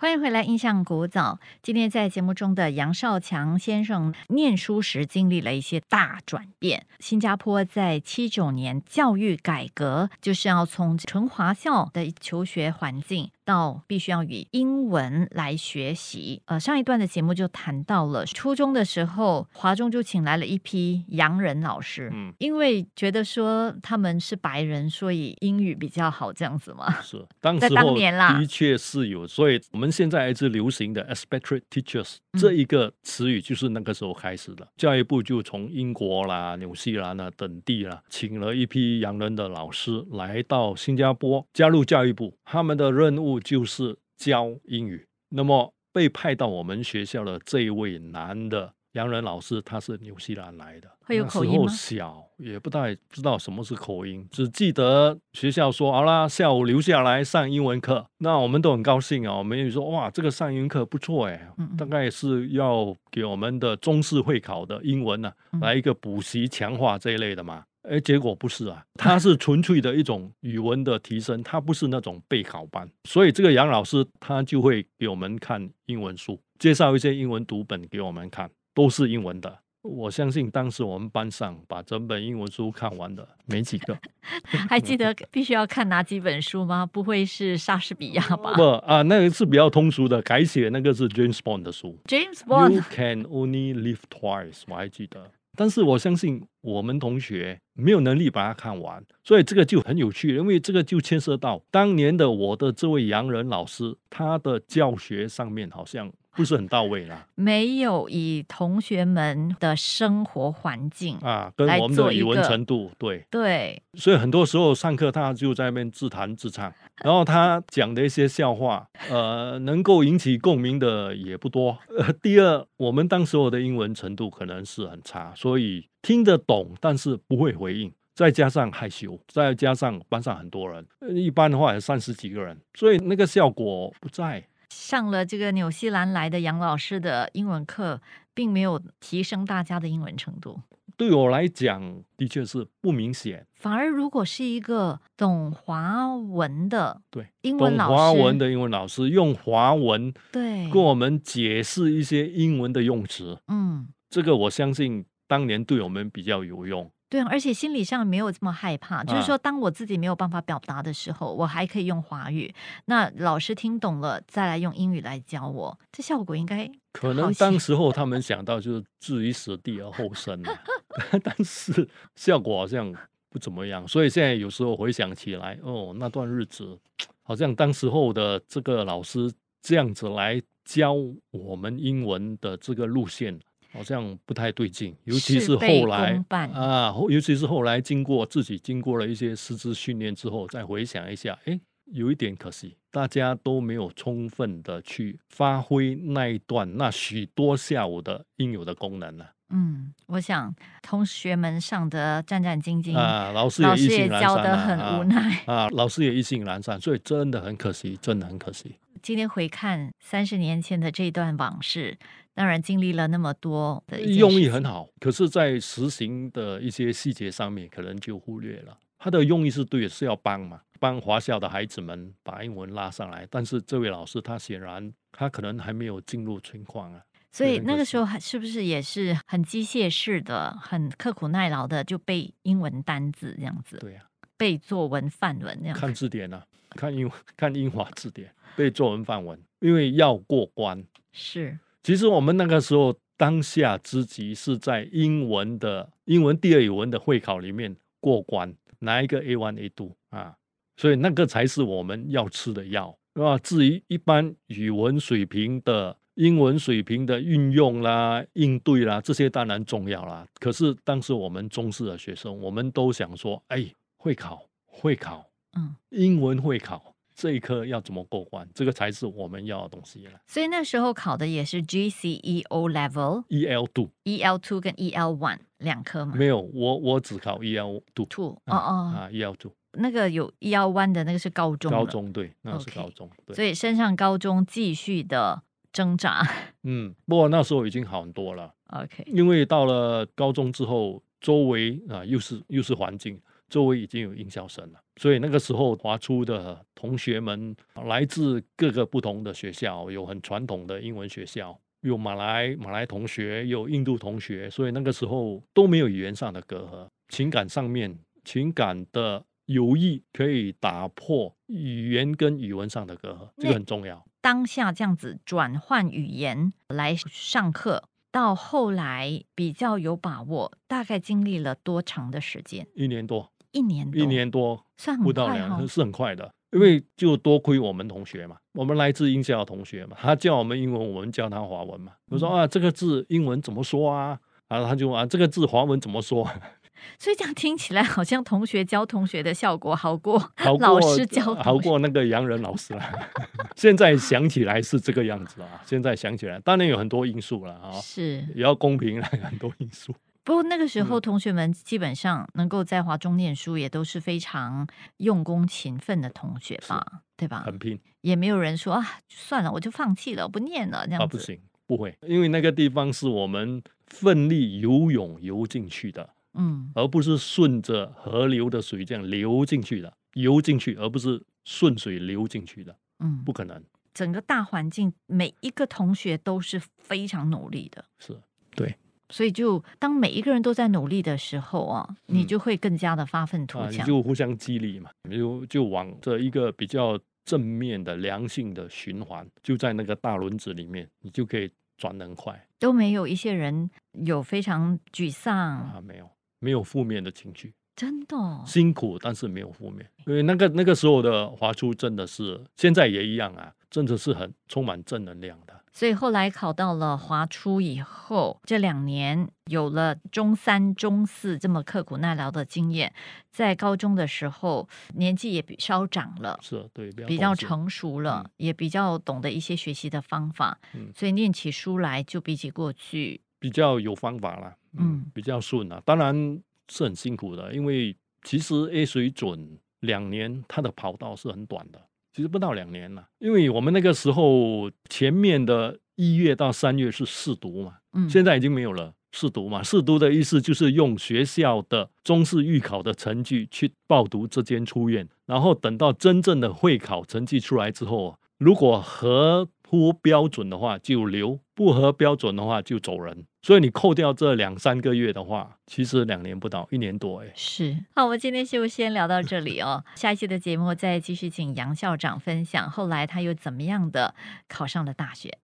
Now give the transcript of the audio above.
欢迎回来，印象古早。今天在节目中的杨少强先生念书时经历了一些大转变。新加坡在七九年教育改革，就是要从纯华校的求学环境。到必须要以英文来学习。呃，上一段的节目就谈到了初中的时候，华中就请来了一批洋人老师，嗯，因为觉得说他们是白人，所以英语比较好，这样子嘛。是，当时当年啦，的确是有。所以我们现在一直流行的 expatriate teachers 这一个词语，就是那个时候开始的。教育部就从英国啦、纽西兰啦等地啦，请了一批洋人的老师来到新加坡，加入教育部，他们的任务。就是教英语。那么被派到我们学校的这一位男的洋人老师，他是纽西兰来的，会有口音吗？小也不太知道什么是口音，只记得学校说好啦，下午留下来上英文课。那我们都很高兴啊，我们也说哇，这个上英文课不错哎，大概是要给我们的中式会考的英文呢来一个补习强化这一类的嘛。哎，结果不是啊，它是纯粹的一种语文的提升，它不是那种备考班。所以这个杨老师他就会给我们看英文书，介绍一些英文读本给我们看，都是英文的。我相信当时我们班上把整本英文书看完的没几个。还记得 必须要看哪几本书吗？不会是莎士比亚吧？不啊，那个是比较通俗的，改写那个是 James Bond 的书。James Bond。You can only live twice，我还记得。但是我相信我们同学没有能力把它看完，所以这个就很有趣，因为这个就牵涉到当年的我的这位洋人老师，他的教学上面好像。不是很到位啦，没有以同学们的生活环境啊，跟我们的语文程度，对对，所以很多时候上课他就在那边自弹自唱，然后他讲的一些笑话，呃，能够引起共鸣的也不多。呃，第二，我们当时候的英文程度可能是很差，所以听得懂，但是不会回应，再加上害羞，再加上班上很多人，一般的话有三十几个人，所以那个效果不在。上了这个纽西兰来的杨老师的英文课，并没有提升大家的英文程度。对我来讲，的确是不明显。反而，如果是一个懂华文的对英文老师，华文的英文老师用华文对跟我们解释一些英文的用词，嗯，这个我相信当年对我们比较有用。对，而且心理上没有这么害怕，就是说，当我自己没有办法表达的时候，我还可以用华语。那老师听懂了，再来用英语来教我，这效果应该可能当时候他们 想到就是置于死地而后生 但是效果好像不怎么样。所以现在有时候回想起来，哦，那段日子好像当时候的这个老师这样子来教我们英文的这个路线。好像不太对劲，尤其是后来啊，尤其是后来经过自己经过了一些师资训练之后，再回想一下，哎，有一点可惜，大家都没有充分的去发挥那一段那许多下午的应有的功能呢。嗯，我想同学们上的战战兢兢啊，老师也意兴阑珊啊，很无奈啊，老师也意兴阑珊，所以真的很可惜，真的很可惜。今天回看三十年前的这段往事。当然经历了那么多的用意很好，可是，在实行的一些细节上面，可能就忽略了。他的用意是对，是要帮嘛，帮华校的孩子们把英文拉上来。但是这位老师他显然他可能还没有进入情况啊。所以那个时候还是不是也是很机械式的、很刻苦耐劳的，就背英文单字这样子？对呀，背作文范文那样。看字典啊，看英 看英华字典，背作文范文，因为要过关。是。其实我们那个时候当下之急是在英文的英文第二语文的会考里面过关，拿一个 A one A two 啊，所以那个才是我们要吃的药，是吧？至于一般语文水平的英文水平的运用啦、应对啦，这些当然重要啦。可是当时我们中式的学生，我们都想说，哎，会考会考，嗯，英文会考。这一科要怎么过关？这个才是我们要的东西了。所以那时候考的也是 GCE O Level，E L Two，E L Two 跟 E L One 两科吗？没有，我我只考 E L Two。Two 哦哦啊，E L Two 那个有 E L One 的那个是高中。高中对，那是高中对。所以升上高中继续的挣扎。嗯，不过那时候已经好很多了。OK，因为到了高中之后，周围啊又是又是环境。周围已经有音校生了，所以那个时候华出的同学们来自各个不同的学校，有很传统的英文学校，有马来马来同学，有印度同学，所以那个时候都没有语言上的隔阂，情感上面情感的友谊可以打破语言跟语文上的隔阂，这个很重要。当下这样子转换语言来上课，到后来比较有把握，大概经历了多长的时间？一年多，一年多，一年多不到两年，。是很快的。因为就多亏我们同学嘛，我们来自英校的同学嘛，他教我们英文，我们教他华文嘛。我说嗯啊，这个字英文怎么说啊？然后他就啊，这个字华文怎么说？所以这样听起来好像同学教同学的效果好过好老师教好过那个洋人老师啦。现在想起来是这个样子啊，现在想起来，当然有很多因素了啊，是。也要公平啦，很多因素。不过那个时候，嗯同学们基本上能够在华中念书，也都是非常用功勤奋的同学吧，对吧？很拼也没有人说啊，算了，我就放弃了，我不念了这啊，样子。不行，不会，因为那个地方是我们奋力游泳游进去的。嗯，而不是顺着河流的水这样流进去的，游进去，而不是顺水流进去的，嗯不可能。整个大环境，每一个同学都是非常努力的，是所以就当每一个人都在努力的时候啊，你嗯就会更加的发愤图强，你强。就互相激励嘛，你就就往这一个比较正面的良性的循环，就在那个大轮子里面，你就可以转得很快都没有一些人有非常沮丧，啊，没有没有负面的情绪，真的哦、辛苦但是没有负面，因为那个那个时候的华出真的是，现在也一样啊，真的是很充满正能量的。所以后来考到了华初以后，这两年有了中三、中四这么刻苦耐劳的经验，在高中的时候年纪也比稍长了。是对，比较成熟了，嗯也比较懂得一些学习的方法，嗯所以念起书来就比起过去，比较有方法了，嗯嗯，比较顺啊。当然是很辛苦的，因为其实 A 水准两年它的跑道是很短的，其实不到两年了。因为我们那个时候前面的一月到三月是试读嘛，嗯，现在已经没有了。试读嘛，试读的意思就是用学校的中式预考的成绩去报读这间出院，然后等到真正的会考成绩出来之后，如果合乎标准的话就留，不合标准的话就走人。所以你扣掉这两三个月的话，其实两年不到，一年多哎。是好，我们今天就先聊到这里哦。下一期的节目再继续请杨校长分享，后来他又怎么样的考上了大学。